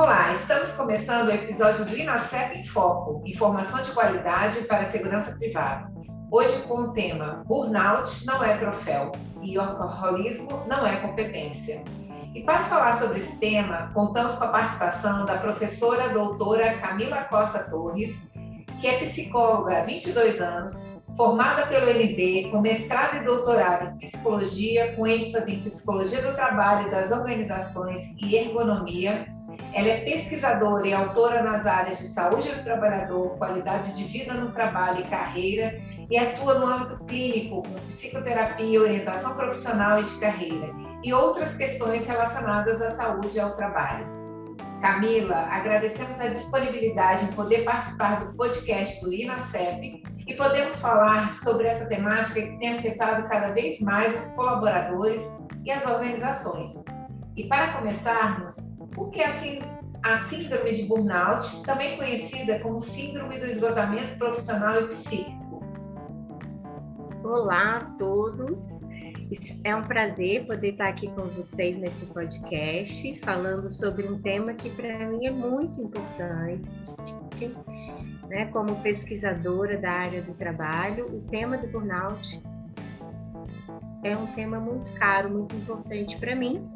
Olá, estamos começando o episódio do Inacep em Foco, informação de qualidade para a segurança privada. Hoje com o tema Burnout não é troféu e alcoolismo não é competência. E para falar sobre esse tema, contamos com a participação da professora doutora Camila Costa Torres, que é psicóloga há 22 anos, formada pelo MB, com mestrado e doutorado em psicologia, com ênfase em psicologia do trabalho e das organizações e ergonomia ela é pesquisadora e autora nas áreas de saúde do trabalhador, qualidade de vida no trabalho e carreira, e atua no âmbito clínico, com psicoterapia, orientação profissional e de carreira, e outras questões relacionadas à saúde e ao trabalho. Camila, agradecemos a disponibilidade em poder participar do podcast do INACEP e podemos falar sobre essa temática que tem afetado cada vez mais os colaboradores e as organizações. E para começarmos, o que é a síndrome de burnout, também conhecida como síndrome do esgotamento profissional e psíquico? Olá a todos. É um prazer poder estar aqui com vocês nesse podcast, falando sobre um tema que para mim é muito importante, né? Como pesquisadora da área do trabalho, o tema do burnout é um tema muito caro, muito importante para mim,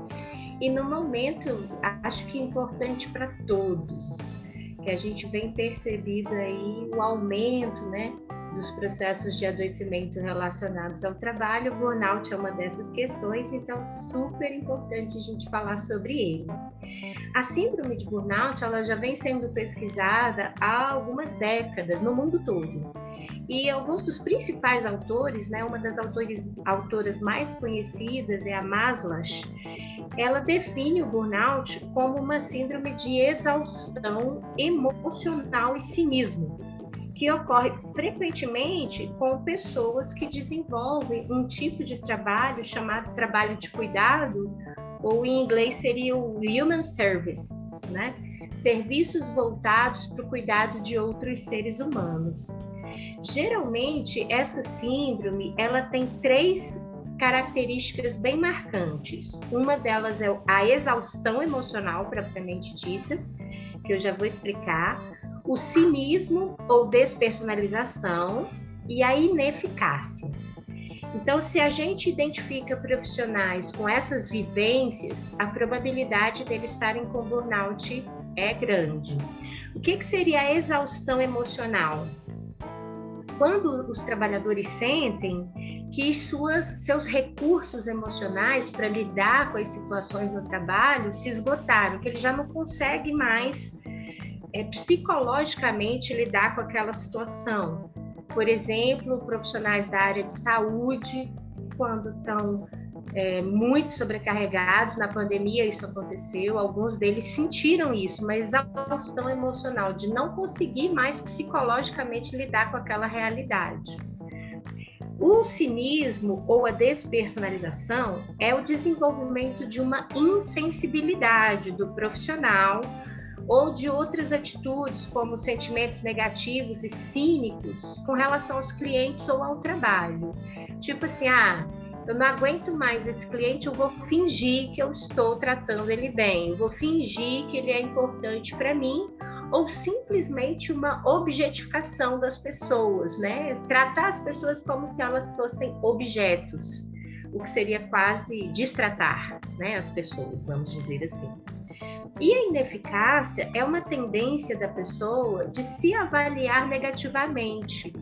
e no momento, acho que é importante para todos, que a gente vem percebido aí o aumento, né, dos processos de adoecimento relacionados ao trabalho. O burnout é uma dessas questões, então super importante a gente falar sobre ele. A síndrome de burnout, ela já vem sendo pesquisada há algumas décadas no mundo todo. E alguns dos principais autores, né, uma das autores, autoras mais conhecidas é a Maslach, ela define o burnout como uma síndrome de exaustão emocional e cinismo, que ocorre frequentemente com pessoas que desenvolvem um tipo de trabalho chamado trabalho de cuidado, ou em inglês seria o human services, né? Serviços voltados para o cuidado de outros seres humanos. Geralmente, essa síndrome, ela tem três características bem marcantes. Uma delas é a exaustão emocional propriamente dita, que eu já vou explicar, o cinismo ou despersonalização e a ineficácia. Então, se a gente identifica profissionais com essas vivências, a probabilidade deles estarem com burnout é grande. O que, que seria a exaustão emocional? Quando os trabalhadores sentem que suas, seus recursos emocionais para lidar com as situações no trabalho se esgotaram, que ele já não consegue mais é, psicologicamente lidar com aquela situação. Por exemplo, profissionais da área de saúde, quando estão é, muito sobrecarregados, na pandemia isso aconteceu, alguns deles sentiram isso, mas exaustão emocional de não conseguir mais psicologicamente lidar com aquela realidade. O cinismo ou a despersonalização é o desenvolvimento de uma insensibilidade do profissional ou de outras atitudes, como sentimentos negativos e cínicos com relação aos clientes ou ao trabalho. Tipo assim, ah, eu não aguento mais esse cliente, eu vou fingir que eu estou tratando ele bem, eu vou fingir que ele é importante para mim, ou simplesmente uma objetificação das pessoas, né? Tratar as pessoas como se elas fossem objetos, o que seria quase destratar, né, as pessoas, vamos dizer assim. E a ineficácia é uma tendência da pessoa de se avaliar negativamente.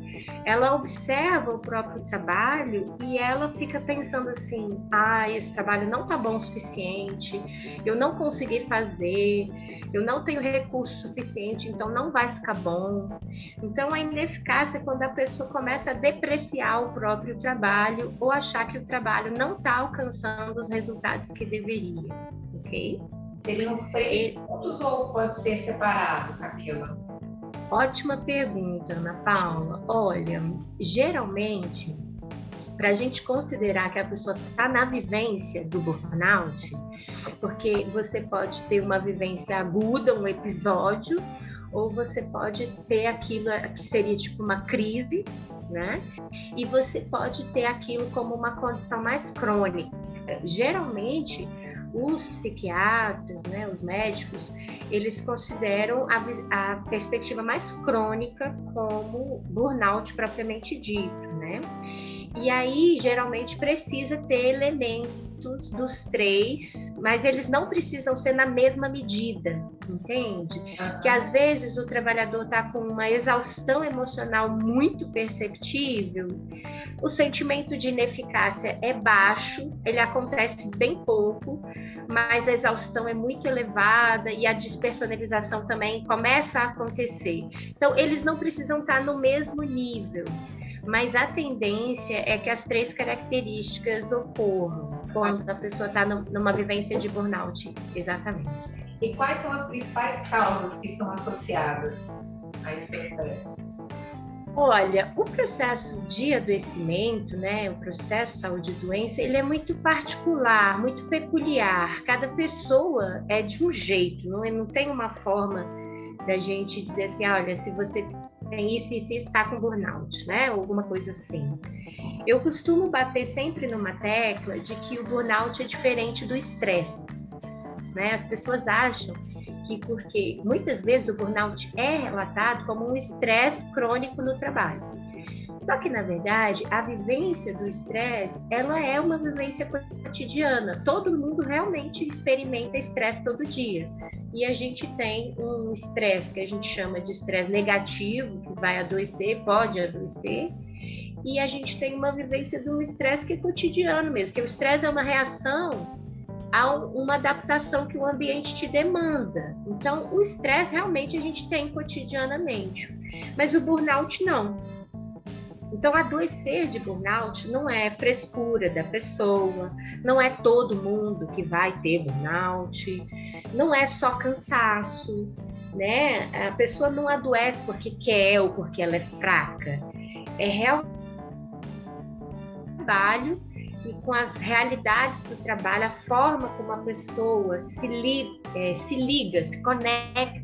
Ela observa o próprio trabalho e ela fica pensando assim: ah, esse trabalho não está bom o suficiente, eu não consegui fazer, eu não tenho recurso suficiente, então não vai ficar bom. Então a ineficácia é quando a pessoa começa a depreciar o próprio trabalho ou achar que o trabalho não está alcançando os resultados que deveria, ok? Seriam três pontos ou pode ser separado, Camila? Ótima pergunta, Ana Paula. Olha, geralmente, para a gente considerar que a pessoa está na vivência do burnout, porque você pode ter uma vivência aguda, um episódio, ou você pode ter aquilo que seria tipo uma crise, né? E você pode ter aquilo como uma condição mais crônica. Geralmente, os psiquiatras, né, os médicos, eles consideram a, a, perspectiva mais crônica como burnout propriamente dito, né? E aí, geralmente, precisa ter elementos dos três, mas eles não precisam ser na mesma medida, entende? Que às vezes o trabalhador está com uma exaustão emocional muito perceptível, o sentimento de ineficácia é baixo, ele acontece bem pouco, mas a exaustão é muito elevada e a despersonalização também começa a acontecer. Então, eles não precisam estar no mesmo nível mas a tendência é que as três características ocorram quando a pessoa está numa vivência de burnout. Exatamente. E quais são as principais causas que estão associadas a esse estresse? Olha, o processo de adoecimento, né, o processo saúde-doença, ele é muito particular, muito peculiar. Cada pessoa é de um jeito, não, é, não tem uma forma da gente dizer assim, olha, se você tem isso está com burnout, né? Alguma coisa assim. Eu costumo bater sempre numa tecla de que o burnout é diferente do estresse, né? As pessoas acham que porque muitas vezes o burnout é relatado como um estresse crônico no trabalho. Só que na verdade, a vivência do estresse, ela é uma vivência cotidiana. Todo mundo realmente experimenta estresse todo dia e a gente tem um estresse que a gente chama de estresse negativo, que vai adoecer, pode adoecer, e a gente tem uma vivência de um estresse que é cotidiano mesmo, que o estresse é uma reação a uma adaptação que o ambiente te demanda. Então, o estresse realmente a gente tem cotidianamente, mas o burnout não. Então, adoecer de burnout não é frescura da pessoa, não é todo mundo que vai ter burnout, não é só cansaço, né? A pessoa não adoece porque quer ou porque ela é fraca. É real trabalho e com as realidades do trabalho, a forma como a pessoa se, li, é, se liga, se conecta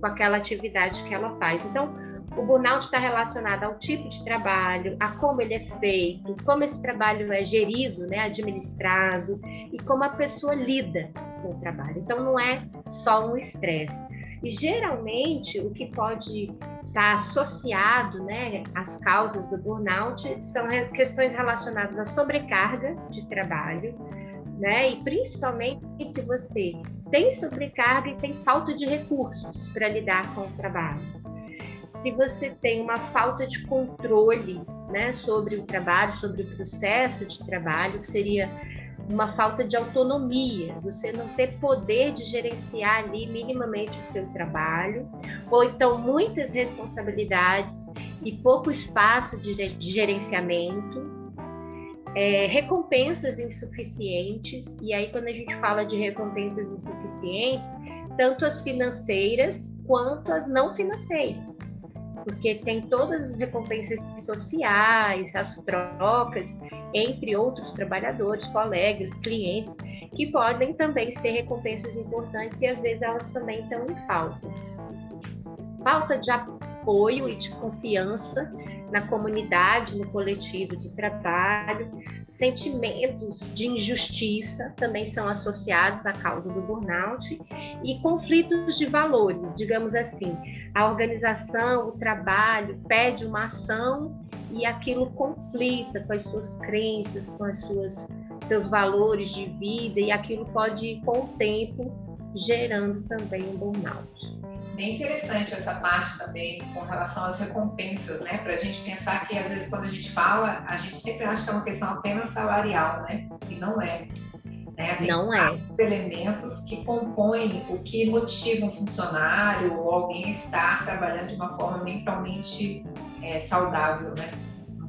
com aquela atividade que ela faz. Então, o burnout está relacionado ao tipo de trabalho, a como ele é feito, como esse trabalho é gerido, né, administrado e como a pessoa lida com o trabalho. Então, não é só um estresse. E geralmente o que pode estar associado, né, às causas do burnout são questões relacionadas à sobrecarga de trabalho, né, e principalmente se você tem sobrecarga e tem falta de recursos para lidar com o trabalho se você tem uma falta de controle né, sobre o trabalho, sobre o processo de trabalho, que seria uma falta de autonomia, você não ter poder de gerenciar ali minimamente o seu trabalho, ou então muitas responsabilidades e pouco espaço de, gerenciamento, é, recompensas insuficientes, e aí quando a gente fala de recompensas insuficientes, tanto as financeiras quanto as não financeiras porque tem todas as recompensas sociais, as trocas entre outros trabalhadores, colegas, clientes, que podem também ser recompensas importantes e às vezes elas também estão em falta. Falta de apoio e de confiança na comunidade, no coletivo de trabalho. Sentimentos de injustiça também são associados à causa do burnout e conflitos de valores, digamos assim. A organização, o trabalho pede uma ação e aquilo conflita com as suas crenças, com as suas seus valores de vida e aquilo pode com o tempo gerando também um burnout. Bem interessante essa parte também com relação às recompensas, né? Para a gente pensar que às vezes quando a gente fala, a gente sempre acha que é uma questão apenas salarial, né? E não é. Né? Tem não é. elementos que compõem o que motiva um funcionário ou alguém a estar trabalhando de uma forma mentalmente é, saudável, né?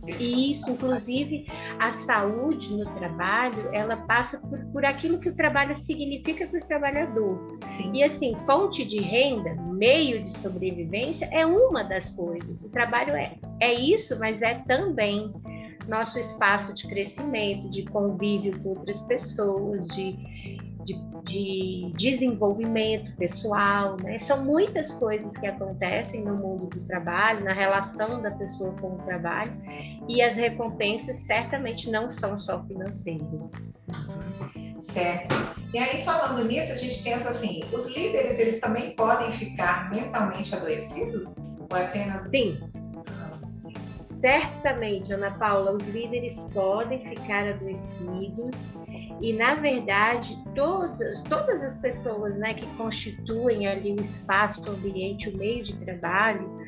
Isso, inclusive, a saúde no trabalho, ela passa por, por aquilo que o trabalho significa para o trabalhador. Sim. E assim, fonte de renda, meio de sobrevivência, é uma das coisas. O trabalho é, é isso, mas é também nosso espaço de crescimento, de convívio com outras pessoas, de de, de desenvolvimento pessoal, né? São muitas coisas que acontecem no mundo do trabalho, na relação da pessoa com o trabalho, e as recompensas certamente não são só financeiras. Certo. E aí, falando nisso, a gente pensa assim, os líderes, eles também podem ficar mentalmente adoecidos? Ou é apenas... Sim, certamente, Ana Paula, os líderes podem ficar adoecidos e, na verdade, todas, todas as pessoas né, que constituem ali o espaço, o ambiente, o meio de trabalho,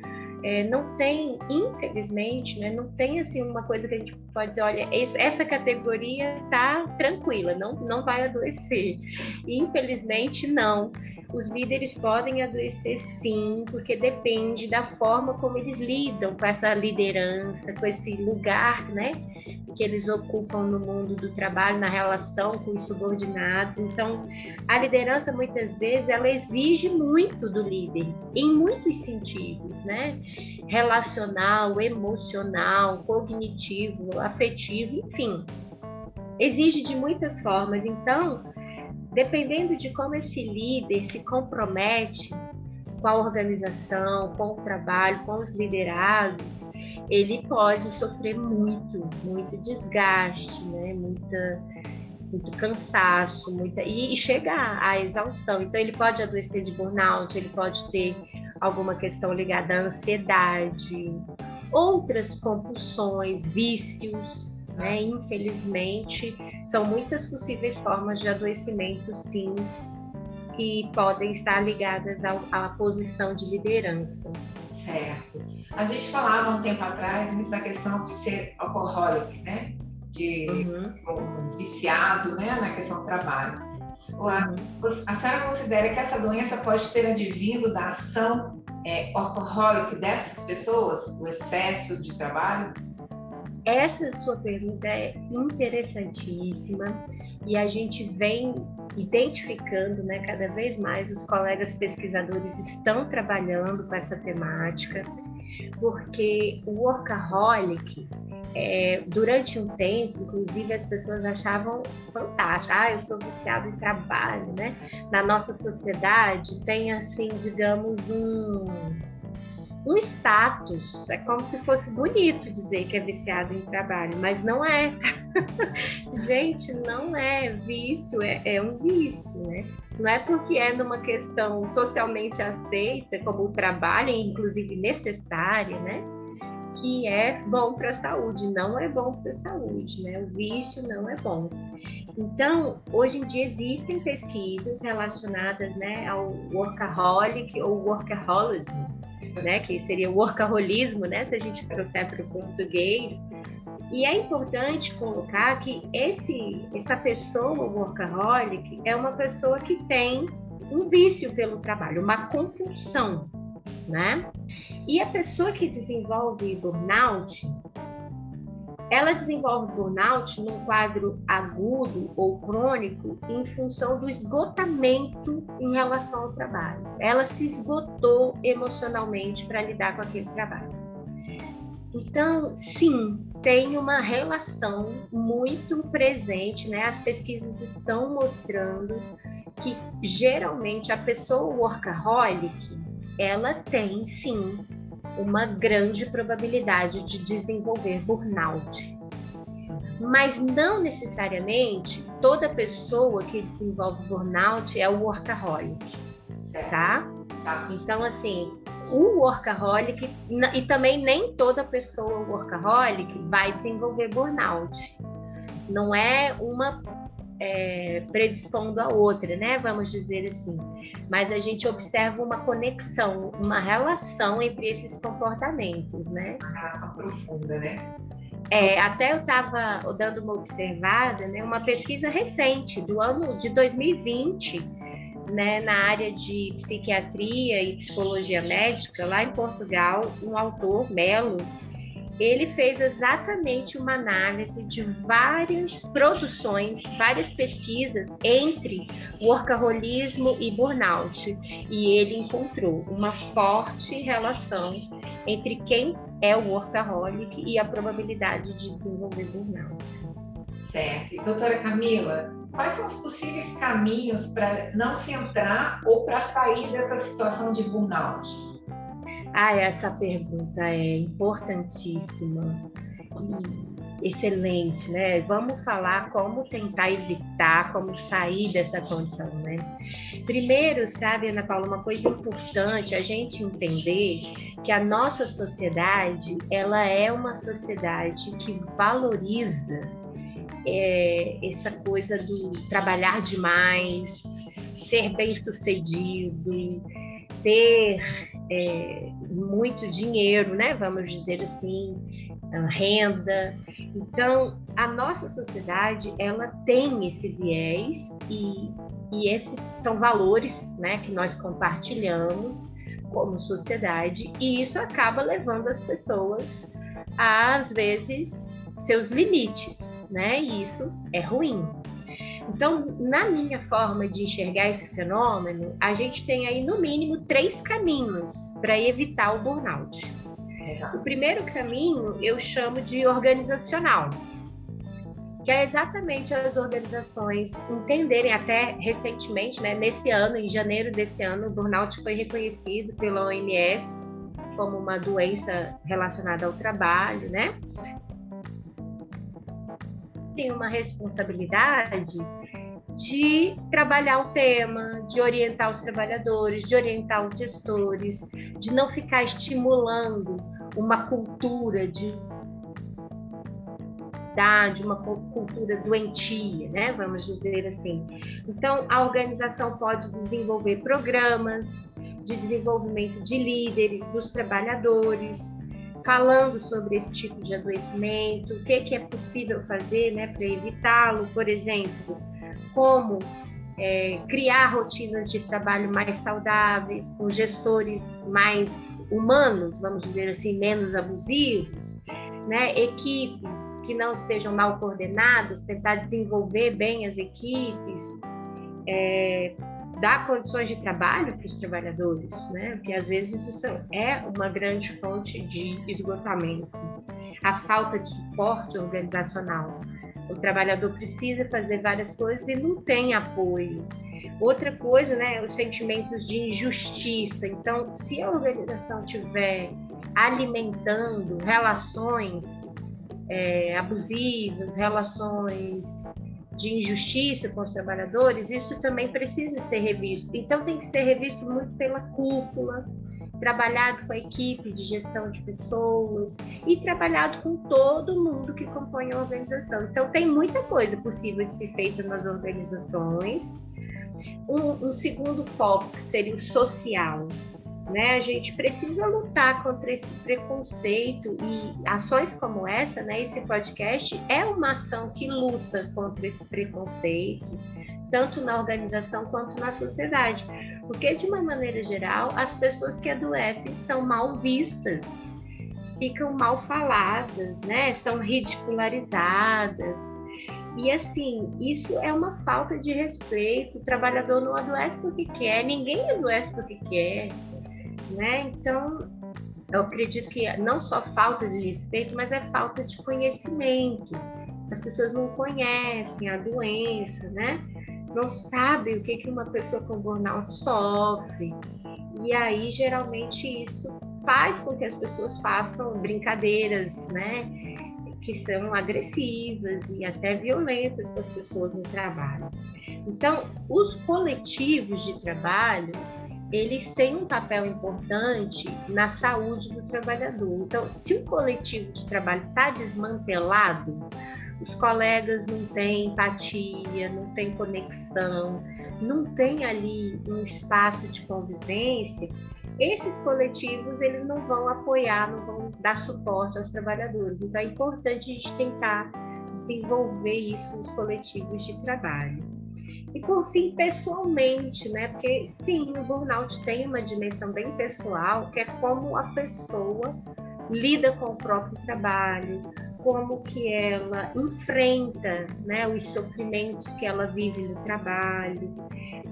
é, não tem, infelizmente, né, não tem assim uma coisa que a gente pode dizer, olha, essa categoria está tranquila, não, não vai adoecer. Infelizmente, não. Os líderes podem adoecer sim, porque depende da forma como eles lidam com essa liderança, com esse lugar, né, que eles ocupam no mundo do trabalho, na relação com os subordinados. Então, a liderança muitas vezes ela exige muito do líder, em muitos sentidos, né? Relacional, emocional, cognitivo, afetivo, enfim. Exige de muitas formas. Então, dependendo de como esse líder se compromete com a organização, com o trabalho, com os liderados, ele pode sofrer muito, muito desgaste, né? Muita, muito cansaço, muita e, chegar à exaustão. Então ele pode adoecer de burnout, ele pode ter alguma questão ligada à ansiedade, outras compulsões, vícios, né? Infelizmente, são muitas possíveis formas de adoecimento, sim, que podem estar ligadas ao, à posição de liderança. Certo. A gente falava um tempo atrás muito da questão de ser alcoholic, né? De uhum. um viciado, né? Na questão do trabalho. Uhum. A senhora considera que essa doença pode ter advindo da ação é, alcoholic dessas pessoas, o excesso de trabalho? Essa sua pergunta é interessantíssima e a gente vem identificando, né, cada vez mais os colegas pesquisadores estão trabalhando com essa temática, porque o workaholic, é, durante um tempo, inclusive as pessoas achavam fantástico, ah, eu sou viciado em trabalho, né? Na nossa sociedade tem assim, digamos, um um status. É como se fosse bonito dizer que é viciado em trabalho, mas não é. Gente, não é vício, é, é, um vício, né? Não é porque é numa questão socialmente aceita como o trabalho, inclusive necessária, né? Que é bom para a saúde, não é bom para a saúde, né? O vício não é bom. Então, hoje em dia existem pesquisas relacionadas né, ao workaholic ou workaholism, né, que seria o workaholismo, né, se a gente trouxer para o português. E é importante colocar que esse, essa pessoa workaholic é uma pessoa que tem um vício pelo trabalho, uma compulsão, né? E a pessoa que desenvolve burnout, ela desenvolve burnout num quadro agudo ou crônico em função do esgotamento em relação ao trabalho. Ela se esgotou emocionalmente para lidar com aquele trabalho. Então, sim, tem uma relação muito presente, né? As pesquisas estão mostrando que geralmente a pessoa workaholic, ela tem sim uma grande probabilidade de desenvolver burnout. Mas não necessariamente toda pessoa que desenvolve burnout é o workaholic, tá? tá? Então, assim, o workaholic, e também nem toda pessoa workaholic vai desenvolver burnout. Não é uma é, predispondo a outra, né? Vamos dizer assim. Mas a gente observa uma conexão, uma relação entre esses comportamentos, né? Uma relação profunda, né? É, até eu estava dando uma observada, né? Uma pesquisa recente do ano de 2020, né? Na área de psiquiatria e psicologia médica lá em Portugal, um autor Melo ele fez exatamente uma análise de várias produções, várias pesquisas entre workaholismo e burnout. E ele encontrou uma forte relação entre quem é o workaholic e a probabilidade de desenvolver burnout. Certo. Doutora Camila, quais são os possíveis caminhos para não se entrar ou para sair dessa situação de burnout? Ah, essa pergunta é importantíssima e excelente, né? Vamos falar como tentar evitar, como sair dessa condição, né? Primeiro, sabe, Ana Paula, uma coisa importante a gente entender que a nossa sociedade, ela é uma sociedade que valoriza é, essa coisa do trabalhar demais, ser bem sucedido, ter é, muito dinheiro, né? Vamos dizer assim, renda. Então, a nossa sociedade ela tem esse viés e, e esses são valores, né, que nós compartilhamos como sociedade e isso acaba levando as pessoas a, às vezes seus limites, né? E isso é ruim. Então, na minha forma de enxergar esse fenômeno, a gente tem aí no mínimo três caminhos para evitar o burnout. O primeiro caminho eu chamo de organizacional, que é exatamente as organizações entenderem até recentemente, né, nesse ano, em janeiro desse ano, o burnout foi reconhecido pela OMS como uma doença relacionada ao trabalho, né? Tem uma responsabilidade de trabalhar o tema, de orientar os trabalhadores, de orientar os gestores, de não ficar estimulando uma cultura de uma cultura doentia, né? Vamos dizer assim. Então, a organização pode desenvolver programas de desenvolvimento de líderes, dos trabalhadores, falando sobre esse tipo de adoecimento, o que, que é possível fazer né, para evitá-lo, por exemplo, como é, criar rotinas de trabalho mais saudáveis, com gestores mais humanos, vamos dizer assim, menos abusivos, né? equipes que não estejam mal coordenadas, tentar desenvolver bem as equipes, é, dar condições de trabalho para os trabalhadores, né? Porque às vezes isso é uma grande fonte de esgotamento. A falta de suporte organizacional. O trabalhador precisa fazer várias coisas e não tem apoio. Outra coisa, né, os sentimentos de injustiça. Então, se a organização tiver alimentando relações é, abusivas, relações de injustiça com os trabalhadores, isso também precisa ser revisto. Então, tem que ser revisto muito pela cúpula, trabalhado com a equipe de gestão de pessoas e trabalhado com todo mundo que compõe a organização. Então, tem muita coisa possível de ser feita nas organizações. Um, um segundo foco, que seria o social, né? A gente precisa lutar contra esse preconceito e ações como essa, né? Esse podcast é uma ação que luta contra esse preconceito, tanto na organização quanto na sociedade, porque de uma maneira geral as pessoas que adoecem são mal vistas, ficam mal faladas, né? São ridicularizadas. E assim, isso é uma falta de respeito. O trabalhador não adoece porque quer, ninguém adoece porque quer né? Então, eu acredito que não só falta de respeito, mas é falta de conhecimento. As pessoas não conhecem a doença, né? Não sabem o que, que uma pessoa com burnout sofre. E aí, geralmente, isso faz com que as pessoas façam brincadeiras, né? Que são agressivas e até violentas com as pessoas no trabalho. Então, os coletivos de trabalho, eles têm um papel importante na saúde do trabalhador. Então, se o coletivo de trabalho está desmantelado, os colegas não têm empatia, não têm conexão, não tem ali um espaço de convivência, esses coletivos eles não vão apoiar, não vão dar suporte aos trabalhadores. Então é importante a gente tentar desenvolver isso nos coletivos de trabalho. E por fim, pessoalmente, né? Porque sim, o burnout tem uma dimensão bem pessoal, que é como a pessoa lida com o próprio trabalho, como que ela enfrenta né, os sofrimentos que ela vive no trabalho.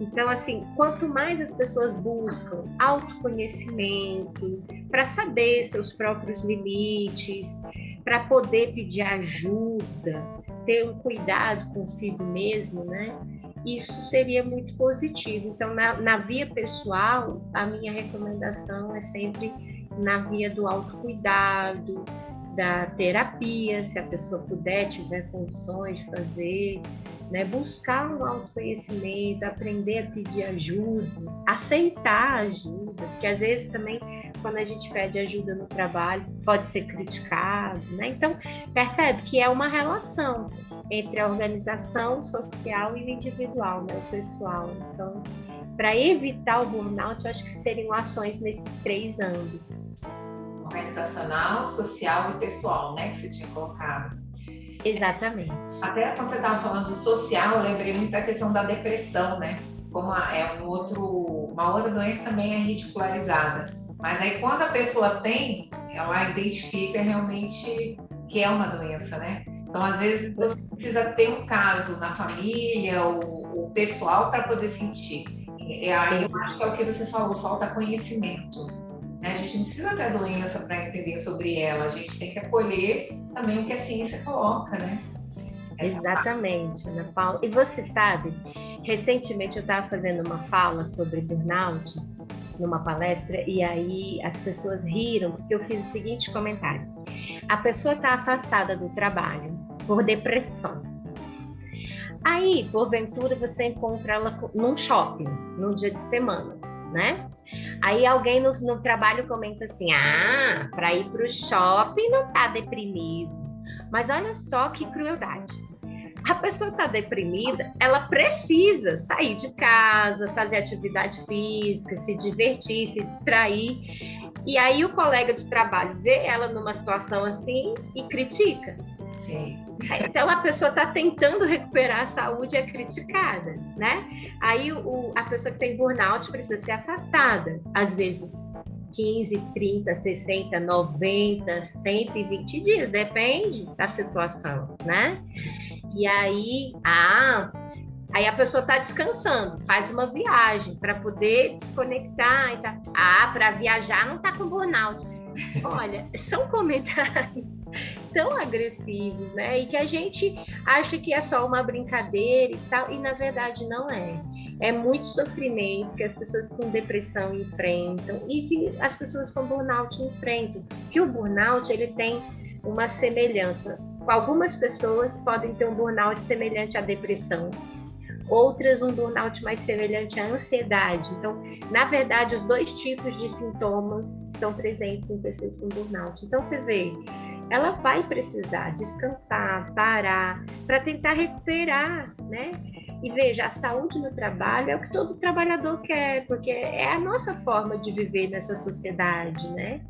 Então, assim, quanto mais as pessoas buscam autoconhecimento para saber seus próprios limites, para poder pedir ajuda, ter um cuidado consigo mesmo, né? Isso seria muito positivo. Então, na, na via pessoal, a minha recomendação é sempre na via do autocuidado, da terapia, se a pessoa puder, tiver condições de fazer, né? buscar um autoconhecimento, aprender a pedir ajuda, aceitar ajuda, porque às vezes também quando a gente pede ajuda no trabalho pode ser criticado, né? Então percebe que é uma relação entre a organização social e o individual, né? o pessoal. Então, para evitar o burnout, eu acho que seriam ações nesses três âmbitos organizacional, social e pessoal, né, que você tinha colocado. Exatamente. Até quando você estava falando do social, eu lembrei muito da questão da depressão, né? Como é um outro, uma outra doença também é ridicularizada. Mas aí quando a pessoa tem, ela identifica realmente que é uma doença, né? Então, às vezes, você precisa ter um caso na família ou, ou pessoal para poder sentir. E aí eu acho que é o que você falou, falta conhecimento. Né? A gente não precisa ter doença para entender sobre ela, a gente tem que acolher também o que a ciência coloca, né? Essa Exatamente, parte. Ana Paula. E você sabe, recentemente eu estava fazendo uma fala sobre burnout numa palestra e aí as pessoas riram porque eu fiz o seguinte comentário: a pessoa está afastada do trabalho por depressão. Aí, porventura, você encontra ela num shopping, num dia de semana, né? Aí alguém no, no trabalho comenta assim: ah, para ir para o shopping não tá deprimido. Mas olha só que crueldade. A pessoa está deprimida, ela precisa sair de casa, fazer atividade física, se divertir, se distrair. E aí o colega de trabalho vê ela numa situação assim e critica. Sim. Então a pessoa está tentando recuperar a saúde é criticada, né? Aí o, a pessoa que tem burnout precisa ser afastada, às vezes 15, 30, 60, 90, 120 dias, depende da situação, né? E aí, ah, aí a pessoa está descansando, faz uma viagem para poder desconectar e tá. Ah, para viajar não está com burnout. Olha, são comentários tão agressivos, né? E que a gente acha que é só uma brincadeira e tal, e na verdade não é. É muito sofrimento que as pessoas com depressão enfrentam e que as pessoas com burnout enfrentam. Que o burnout ele tem uma semelhança. Algumas pessoas podem ter um burnout semelhante à depressão, outras um burnout mais semelhante à ansiedade. Então, na verdade, os dois tipos de sintomas estão presentes em pessoas com burnout. Então, você vê, ela vai precisar descansar, parar, para tentar recuperar, né? E veja, a saúde no trabalho é o que todo trabalhador quer, porque é a nossa forma de viver nessa sociedade, né?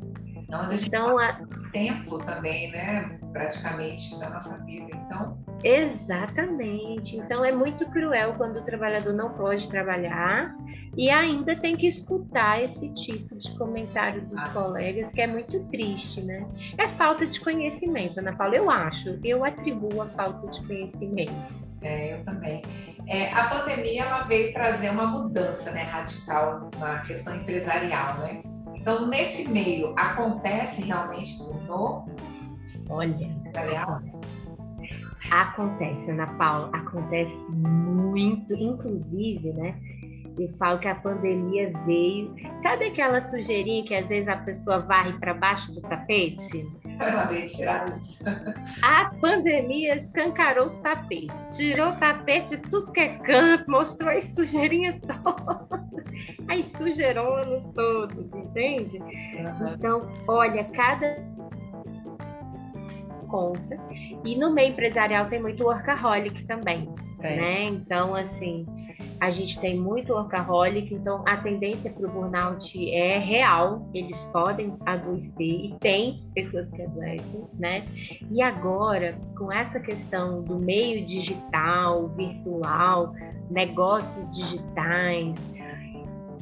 Então, a. tempo também, né? Praticamente da nossa vida, então. Exatamente. Então é muito cruel quando o trabalhador não pode trabalhar e ainda tem que escutar esse tipo de comentário dos ah. colegas, que é muito triste, né? É falta de conhecimento, Ana Paula, eu acho. Eu atribuo a falta de conhecimento. É, eu também. É, a pandemia ela veio trazer uma mudança né, radical na questão empresarial, né? Então, nesse meio, acontece realmente no Olha, acontece, Ana Paula, acontece muito, inclusive, né? Eu falo que a pandemia veio. Sabe aquela sujeirinha que às vezes a pessoa varre para baixo do tapete? A pandemia escancarou os tapetes, tirou o tapete de tudo que é canto, mostrou as sujeirinhas todas, as sujeironas todas, entende? Uhum. Então, olha, cada conta. E no meio empresarial tem muito workaholic também, é. né? Então, assim, a gente tem muito workaholic, então a tendência para o burnout é real, eles podem adoecer e tem pessoas que adoecem, né? E agora, com essa questão do meio digital, virtual, negócios digitais,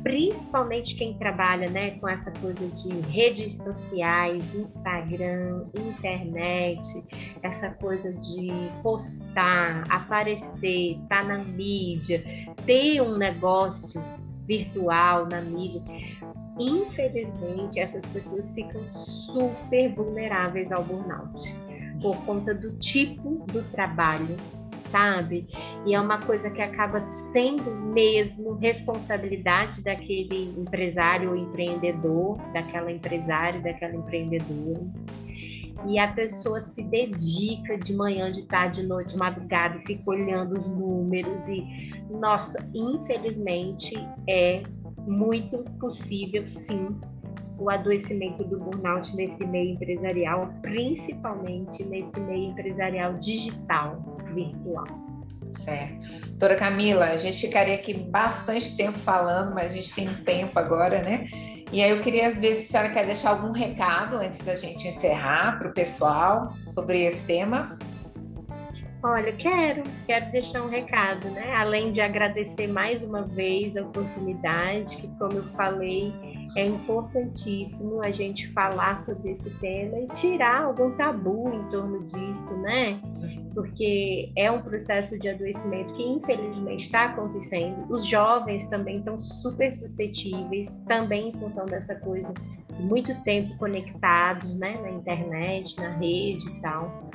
principalmente quem trabalha né, com essa coisa de redes sociais, Instagram, internet, essa coisa de postar, aparecer, estar tá na mídia, ter um negócio virtual na mídia. Infelizmente, essas pessoas ficam super vulneráveis ao burnout por conta do tipo do trabalho sabe? E é uma coisa que acaba sendo mesmo responsabilidade daquele empresário ou empreendedor, daquela empresária, daquela empreendedora. E a pessoa se dedica de manhã, de tarde, de noite, de madrugada, e fica olhando os números e, nossa, infelizmente é muito possível, sim, o adoecimento do burnout nesse meio empresarial, principalmente nesse meio empresarial digital, virtual. Certo. Doutora Camila, a gente ficaria aqui bastante tempo falando, mas a gente tem tempo agora, né? E aí eu queria ver se a senhora quer deixar algum recado antes da gente encerrar para o pessoal sobre esse tema. Olha, quero, quero deixar um recado, né? Além de agradecer mais uma vez a oportunidade, que como eu falei, é importantíssimo a gente falar sobre esse tema e tirar algum tabu em torno disso, né? Porque é um processo de adoecimento que infelizmente está acontecendo. Os jovens também estão super suscetíveis, também em função dessa coisa, muito tempo conectados, né, na internet, na rede e tal.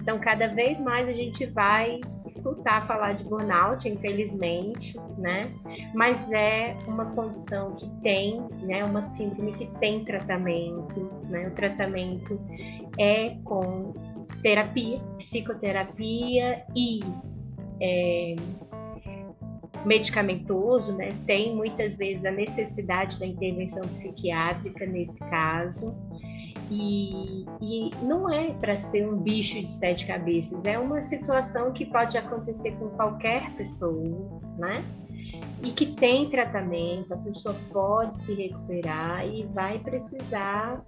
Então, cada vez mais a gente vai escutar falar de burnout, infelizmente, né? Mas é uma condição que tem, né? Uma síndrome que tem tratamento, né? O tratamento é com terapia, psicoterapia e é, medicamentoso, né? Tem muitas vezes a necessidade da intervenção psiquiátrica nesse caso. E, e não é para ser um bicho de sete cabeças, é uma situação que pode acontecer com qualquer pessoa, né? E que tem tratamento, a pessoa pode se recuperar e vai precisar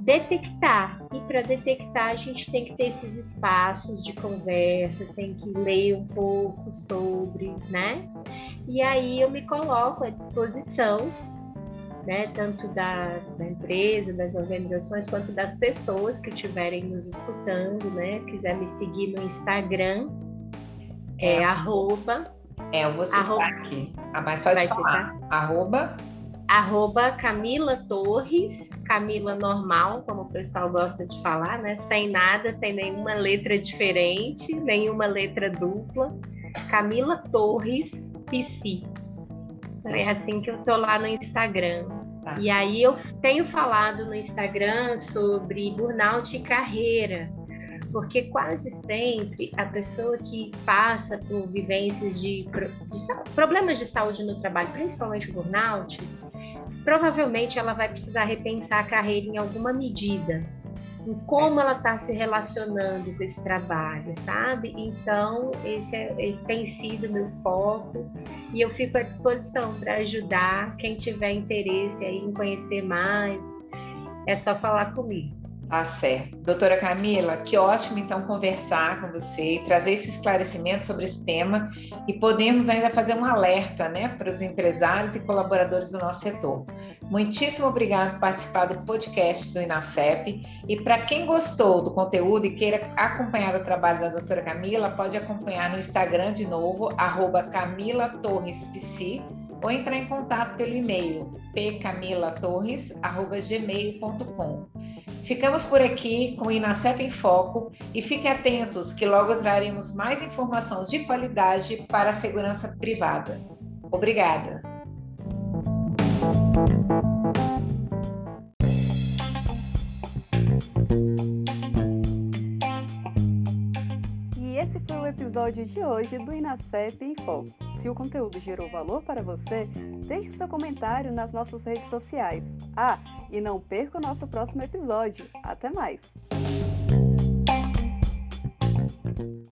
detectar. E para detectar, a gente tem que ter esses espaços de conversa, tem que ler um pouco sobre, né? E aí eu me coloco à disposição né, tanto da, da, empresa, das organizações, quanto das pessoas que estiverem nos escutando, né, quiser me seguir no Instagram, é, é arroba. É, eu vou citar arroba, aqui. A mais pode falar. Citar? Arroba. Arroba Camila Torres, Camila normal, como o pessoal gosta de falar, né? Sem nada, sem nenhuma letra diferente, nenhuma letra dupla. Camila Torres PC. É assim que eu tô lá no Instagram. Tá. E aí eu tenho falado no Instagram sobre burnout e carreira, porque quase sempre a pessoa que passa por vivências de, de problemas de saúde no trabalho, principalmente o burnout, provavelmente ela vai precisar repensar a carreira em alguma medida em como ela está se relacionando com esse trabalho, sabe? Então, esse é, tem sido meu foco e eu fico à disposição para ajudar quem tiver interesse aí em conhecer mais. É só falar comigo. Tá certo. Doutora Camila, que ótimo então conversar com você e trazer esse esclarecimento sobre esse tema e podemos ainda fazer um alerta né, para os empresários e colaboradores do nosso setor. Muitíssimo obrigado por participar do podcast do INACEP e para quem gostou do conteúdo e queira acompanhar o trabalho da doutora Camila, pode acompanhar no Instagram de novo, arroba Camila Torres PC, ou entrar em contato pelo e-mail pcamilatorres.gmail.com. Ficamos por aqui com o Inacep em Foco e fiquem atentos que logo traremos mais informação de qualidade para a segurança privada. Obrigada! E esse foi o episódio de hoje do Inacep em Foco. Se o conteúdo gerou valor para você, deixe seu comentário nas nossas redes sociais. Ah, e não perca o nosso próximo episódio. Até mais!